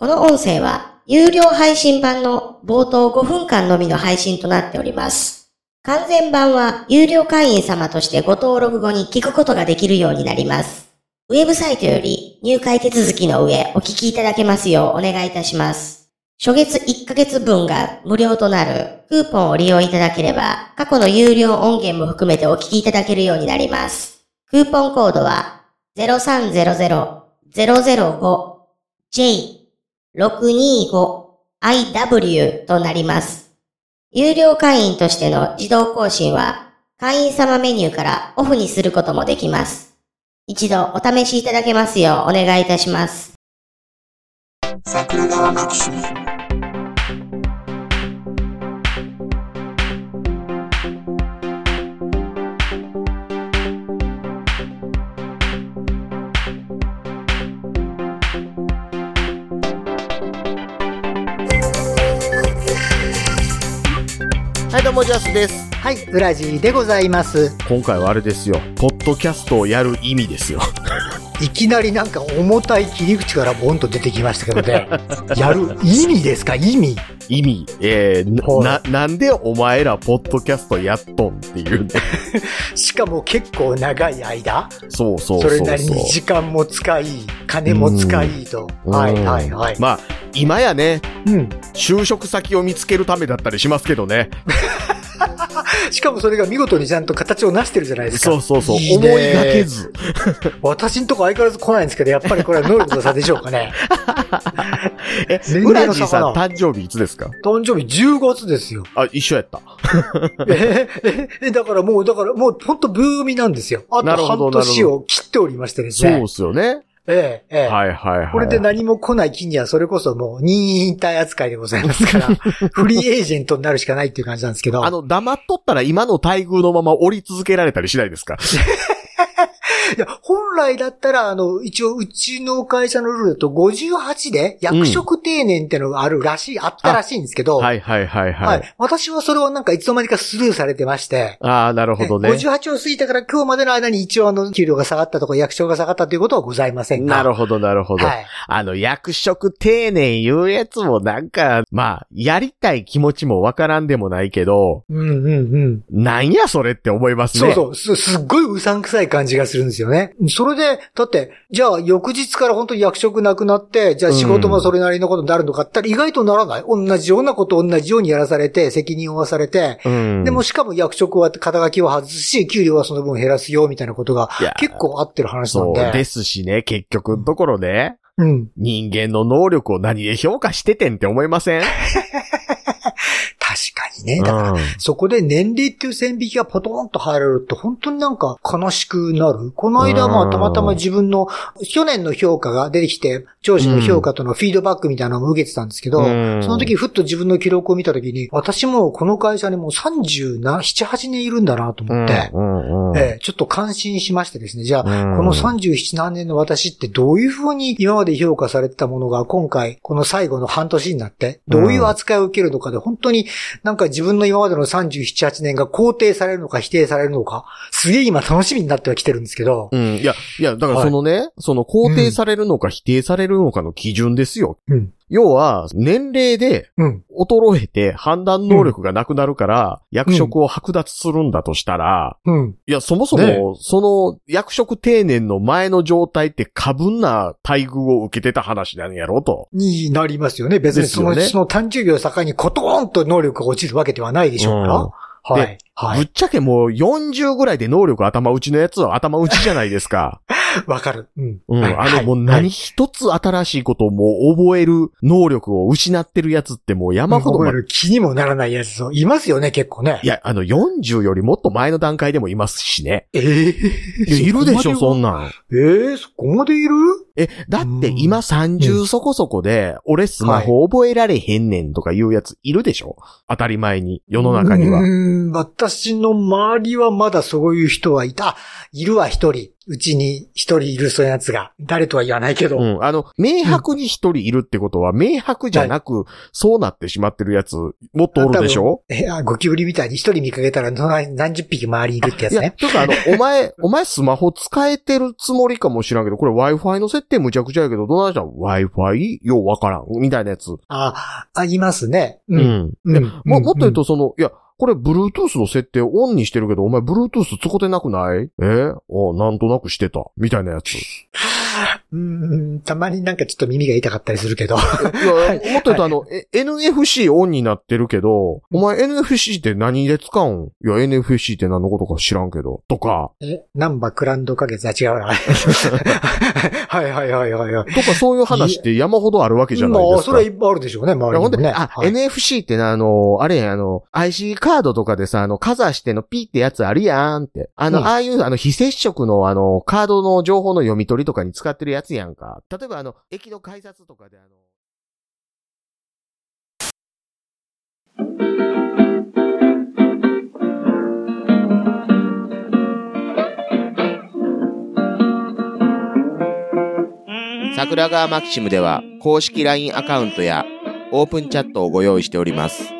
この音声は有料配信版の冒頭5分間のみの配信となっております。完全版は有料会員様としてご登録後に聞くことができるようになります。ウェブサイトより入会手続きの上お聞きいただけますようお願いいたします。初月1ヶ月分が無料となるクーポンを利用いただければ過去の有料音源も含めてお聞きいただけるようになります。クーポンコードは 0300-005J 625IW となります。有料会員としての自動更新は会員様メニューからオフにすることもできます。一度お試しいただけますようお願いいたします。桜川マキシムはい、どうも、ジャスです。はい、ウラジーでございます。今回はあれですよ。ポッドキャストをやる意味ですよ。いきなりなんか重たい切り口からボンと出てきましたけどね。やる意味ですか？意味？意味。えー、はな、なんでお前らポッドキャストやっとんっていうね。しかも結構長い間？そうそうそうそう。それなりに時間も使い、金も使いと。うんはいはいはい。まあ、今やね、うん。就職先を見つけるためだったりしますけどね。しかもそれが見事にちゃんと形を成してるじゃないですか。そうそうそう。いいね思いがけず。私んとこ相変わらず来ないんですけど、やっぱりこれは能力の差でしょうかね。え、年ウ齢の差かな？ラジーさん誕生日いつですか？誕生日10月ですよ。あ、一緒やった。えええだからもう、だからもう本当ブーミなんですよ。あとなるほど半年を切っておりましてですねそうっ。すよね。ええ、ええ。はいはいはい。これで何も来ない金にはそれこそもう任意引退扱いでございますから、フリーエージェントになるしかないっていう感じなんですけど。あの、黙っとったら今の待遇のまま降り続けられたりしないですか？いや、本来だったら、あの、一応、うちの会社のルールだと58で役職定年ってのがあるらしい、あったらしいんですけど、はいはいはいははいい。私はそれをなんかいつの間にかスルーされてまして、ああ、なるほどね。58を過ぎたから今日までの間に一応あの、給料が下がったとか役所が下がったということはございませんが。なるほど、なるほど。はい。あの、役職丁寧言うやつもなんか、まあ、やりたい気持ちもわからんでもないけど、うんうんうん。なんやそれって思いますね。そうそう。す、すっごいうさんくさい感じがするんですよね。それで、だって、じゃあ翌日から本当に役職なくなって、じゃあ仕事もそれなりのことになるのかって言ったら意外とならない。同じようなことを同じようにやらされて、責任を負わされて、うん。でもしかも役職は肩書きを外すし、給料はその分減らすよ、みたいなことが結構合ってる話なんで。そうですしね、結局のところね、うん。人間の能力を何で評価しててんって思いません？確かにね。だから、うん。そこで年齢っていう線引きがポトンと入られると本当になんか悲しくなる。この間まうん。あたまたま自分の去年の評価が出てきて、上司の評価とのフィードバックみたいなのを受けてたんですけど、うん。その時ふっと自分の記録を見た時に、私もこの会社にもう37、7、8年いるんだなと思って、ええちょっと感心しましてですね、じゃあ、うん。この37何年の私ってどういうふうに今まで評価されてたものが今回、この最後の半年になって、どういう扱いを受けるのかで、本当になんか自分の今までの37、8年が肯定されるのか否定されるのか、すげえ今楽しみになってはきてるんですけど、うん。いや、いや、だからそのね、その肯定されるのか否定されるのかの基準ですよ。うん。要は、年齢でうん。衰えて判断能力がなくなるから、役職を剥奪するんだとしたら、うん。いや、そもそねも、その役職定年の前の状態って過分な待遇を受けてた話なんやろと。になりますよね。別にその、ねその誕生日を境にコトーンと能力が落ちるわけではないでしょうから。うんはいで。はい。ぶっちゃけもう40ぐらいで能力頭打ちのやつは頭打ちじゃないですか。わかる。うん。うん。はいあのもうはい何一つ新しいことをもう覚える能力を失ってるやつってもう山ほど、ま覚える気にもならないやつ、いますよね、結構ね。いや、あの40よりもっと前の段階でもいますしね。ええいや、いるでしょ、そんな。なん。ええそこまでいる？え、だってうん今30そこそこで、俺スマホ覚えられへんねんとかいうやついるでしょ？当たり前に、世の中にはう。ーん、私の周りはまだそういう人はいた。いるわ、一人。うちに一人いるそういうやつが。誰とは言わないけど。うん。あの、明白に一人いるってことは、明白じゃなく、そうなってしまってるやつ、もっとおるでしょ？え、あ、ゴキブリみたいに一人見かけたら何何十匹周りにいるってやいや、つね。とかあの、お前、お前スマホ使えてるつもりかもしらんけど、これ Wi-Fi の設定むちゃくちゃやけど、どうなん？じゃん ?Wi-Fi? ようわからん。みたいなやつ。あ、ありますね。う。うんん。うん。も、もっと言うと、と、その、いや、これ、Bluetooth の設定オンにしてるけど、お前、Bluetooth 使ってなくない？え？おなんとなくしてた。みたいなやつ。い うん、たまになんかちょっと耳が痛かったりするけど。や、もっと言うと、あの、え NFC オンになってるけど、お前 NFC って何で使うん？いや、NFC って何のことか知らんけど。とか、え、ナンバークランド花月、あ、違うな。はいはいはいはいはい。とかそういう話って山ほどあるわけじゃないまあ、ですか。それはいっぱいあるでしょうね、周いやほんで、りにもね。あ、はい NFC ってな、あの、あれあの、IC カードとかでさ、あの、かざしてのピーってやつあるやんって。あの、うんああいう、あの、非接触の、あの、カードの情報の読み取りとかに使ってるやつやんか。例えば、あの、駅の改札とかで、あの、桜川マキシムでは公式 LINE アカウントやオープンチャットをご用意しております。